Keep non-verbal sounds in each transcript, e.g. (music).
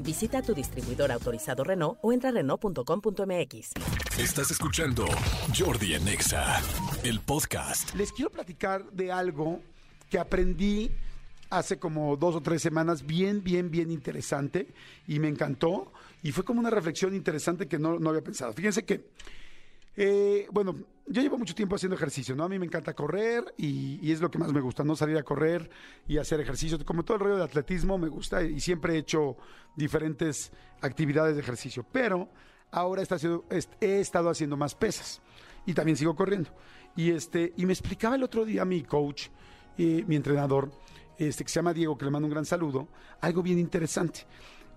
Visita tu distribuidor autorizado Renault o entra a Renault.com.mx. Estás escuchando Jordi en Exa, el podcast. Les quiero platicar de algo que aprendí hace como dos o tres semanas, bien, bien, bien interesante y me encantó. Y fue como una reflexión interesante que no, no había pensado. Fíjense que, eh, bueno, yo llevo mucho tiempo haciendo ejercicio, ¿no? A mí me encanta correr y, es lo que más me gusta, ¿no? Salir a correr y hacer ejercicio. Como todo el rollo de atletismo me gusta y siempre he hecho diferentes actividades de ejercicio. Pero ahora he estado haciendo, he estado haciendo más pesas y también sigo corriendo. Y, este, y me explicaba el otro día mi coach, eh, mi entrenador, este, que se llama Diego, que le mando un gran saludo, algo bien interesante.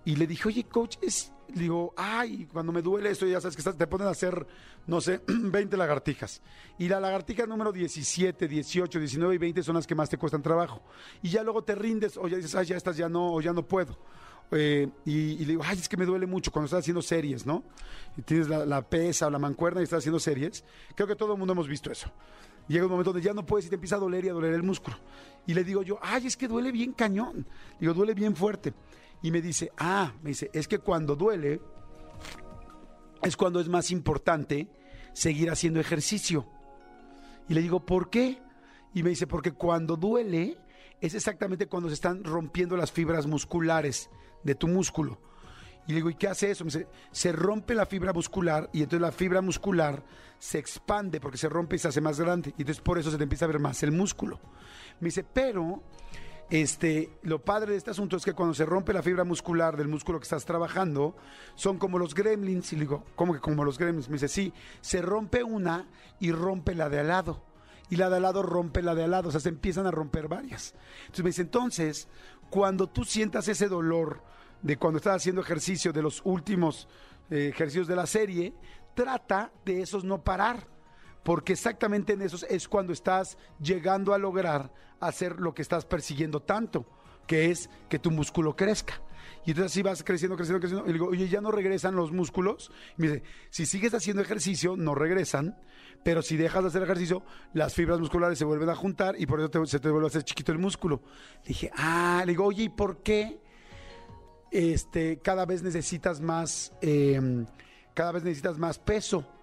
Y le dije, oye, coach, es, le digo, ay, cuando me duele esto, ya sabes que te ponen a hacer, no sé, (clears throat) 20 lagartijas. Y la lagartija número 17, 18, 19 y 20 son las que más te cuestan trabajo. Y ya luego te rindes, o ya dices, ay, ya estás, ya no, o ya no puedo. Eh, y, y le digo, ay, es que me duele mucho cuando estás haciendo series, ¿no? Y tienes la, la pesa o la mancuerna y estás haciendo series. Creo que todo el mundo hemos visto eso. Llega un momento donde ya no puedes y te empieza a doler y a doler el músculo. Y le digo yo, ay, es que duele bien cañón. Digo, duele bien fuerte. Y me dice, ah, me dice, es que cuando duele, es cuando es más importante seguir haciendo ejercicio. Y le digo, ¿por qué? Y me dice, porque cuando duele es exactamente cuando se están rompiendo las fibras musculares de tu músculo. Y le digo, ¿y qué hace eso? Me dice, se rompe la fibra muscular y entonces la fibra muscular se expande porque se rompe y se hace más grande. Y entonces por eso se te empieza a ver más el músculo. Me dice, pero este, lo padre de este asunto es que cuando se rompe la fibra muscular del músculo que estás trabajando, son como los gremlins. Y le digo, ¿cómo que como los gremlins? Me dice, sí, se rompe una y rompe la de al lado. Y la de al lado rompe la de al lado. O sea, se empiezan a romper varias. Entonces me dice, entonces, cuando tú sientas ese dolor de cuando estás haciendo ejercicio, de los últimos eh, ejercicios de la serie, trata de esos no parar porque exactamente en esos es cuando estás llegando a lograr hacer lo que estás persiguiendo tanto, que es que tu músculo crezca. Y entonces así vas creciendo, creciendo, creciendo. Y le digo, oye, ya no regresan los músculos. Y me dice, si sigues haciendo ejercicio, no regresan. Pero si dejas de hacer ejercicio, las fibras musculares se vuelven a juntar y por eso se te vuelve a hacer chiquito el músculo. Le dije, ah, le digo, oye, ¿y por qué este, cada vez necesitas más, eh, cada vez necesitas más peso?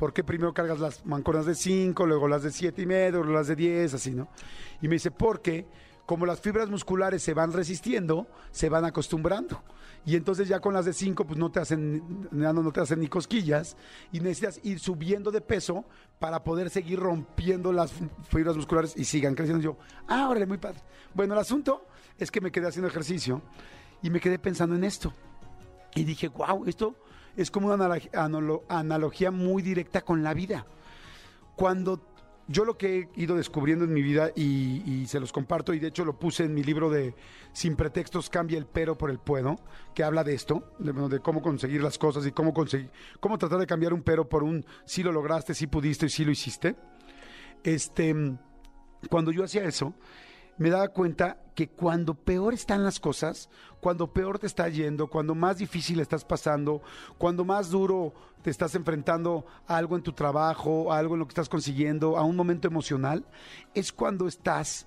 Porque primero cargas las mancuernas de 5, luego las de 7 y medio, luego las de 10, así, ¿no? Y me dice, porque como las fibras musculares se van resistiendo, se van acostumbrando. Y entonces ya con las de 5, pues no te hacen, no, no te hacen ni cosquillas. Y necesitas ir subiendo de peso para poder seguir rompiendo las fibras musculares y sigan creciendo. Yo, ah, órale, muy padre. Bueno, el asunto es que me quedé haciendo ejercicio y me quedé pensando en esto. Y dije, wow, esto es como una analog- analo- analogía muy directa con la vida. Cuando yo lo que he ido descubriendo en mi vida y, y se los comparto, y de hecho lo puse en mi libro de Sin pretextos, cambia el pero por el puedo, que habla de esto, de, de cómo conseguir las cosas y cómo conseguir, cómo tratar de cambiar un pero por un sí lo lograste, sí pudiste y sí lo hiciste. Este, cuando yo hacía eso, me daba cuenta que cuando peor están las cosas, cuando peor te está yendo, cuando más difícil estás pasando, cuando más duro te estás enfrentando a algo en tu trabajo, a algo en lo que estás consiguiendo, a un momento emocional, es cuando estás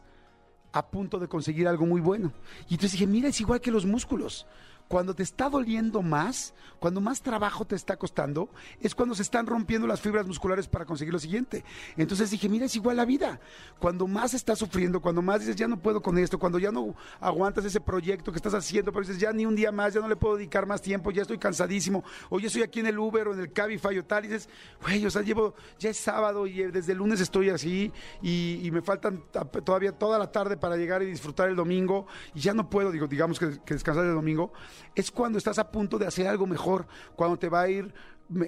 a punto de conseguir algo muy bueno. Y entonces dije, mira, es igual que los músculos. Cuando te está doliendo más, cuando más trabajo te está costando, es cuando se están rompiendo las fibras musculares para conseguir lo siguiente. Entonces dije, mira, es igual la vida. Cuando más estás sufriendo, cuando más dices, ya no puedo con esto, cuando ya no aguantas ese proyecto que estás haciendo, pero dices, ya ni un día más, ya no le puedo dedicar más tiempo, ya estoy cansadísimo, o estoy aquí en el Uber o en el Cabify o tal, y dices, güey, o sea, llevo, ya es sábado y eh, desde el lunes estoy así y, me faltan ta- todavía toda la tarde para llegar y disfrutar el domingo y ya no puedo, digo, digamos que, que descansar el domingo, es cuando estás a punto de hacer algo mejor, cuando te va a ir,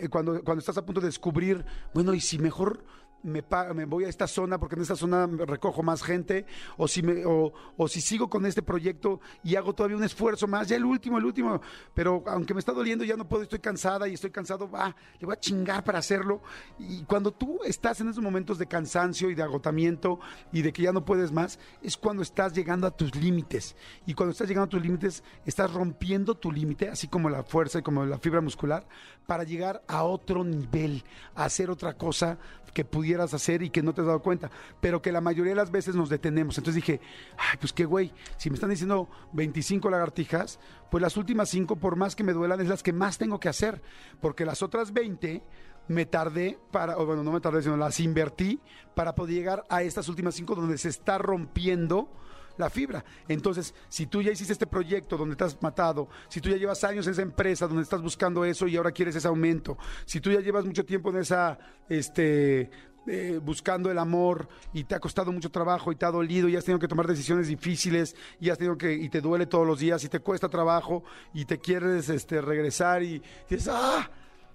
cuando, cuando estás a punto de descubrir, bueno, y si mejor me, voy a esta zona porque en esta zona recojo más gente, o si, o, si sigo con este proyecto y hago todavía un esfuerzo más, ya el último, el último, pero aunque me está doliendo, ya no puedo, estoy cansada y estoy cansado, va, le voy a chingar para hacerlo. Y cuando tú estás en esos momentos de cansancio y de agotamiento y de que ya no puedes más, es cuando estás llegando a tus límites. Y cuando estás llegando a tus límites, estás rompiendo tu límite, así como la fuerza y como la fibra muscular, para llegar a otro nivel, hacer otra cosa que pudieras hacer y que no te has dado cuenta, pero que la mayoría de las veces nos detenemos. Entonces dije, ay, pues qué güey, si me están diciendo 25 lagartijas, pues las últimas 5, por más que me duelan, es las que más tengo que hacer, porque las otras 20 me tardé para, o bueno, no me tardé, sino las invertí para poder llegar a estas últimas 5 donde se está rompiendo la fibra. Entonces, si tú ya hiciste este proyecto donde te has matado, si tú ya llevas años en esa empresa donde estás buscando eso y ahora quieres ese aumento, si tú ya llevas mucho tiempo en esa, este, eh, buscando el amor y te ha costado mucho trabajo y te ha dolido y has tenido que tomar decisiones difíciles y has tenido que y te duele todos los días y te cuesta trabajo y te quieres este regresar y dices ah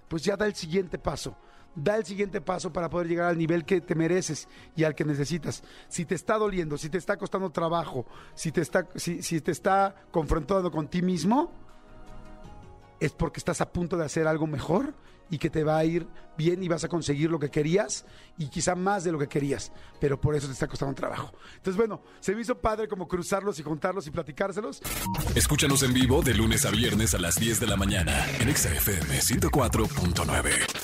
pues ya da el siguiente paso da el siguiente paso para poder llegar al nivel que te mereces y al que necesitas. Si te está doliendo, si te está costando trabajo, si te está, si, si te está confrontando con ti mismo, es porque estás a punto de hacer algo mejor y que te va a ir bien y vas a conseguir lo que querías y quizá más de lo que querías, pero por eso te está costando trabajo. Entonces, bueno, se me hizo padre como cruzarlos y juntarlos y platicárselos. Escúchanos en vivo de lunes a viernes a las 10 de la mañana en Exa FM 104.9.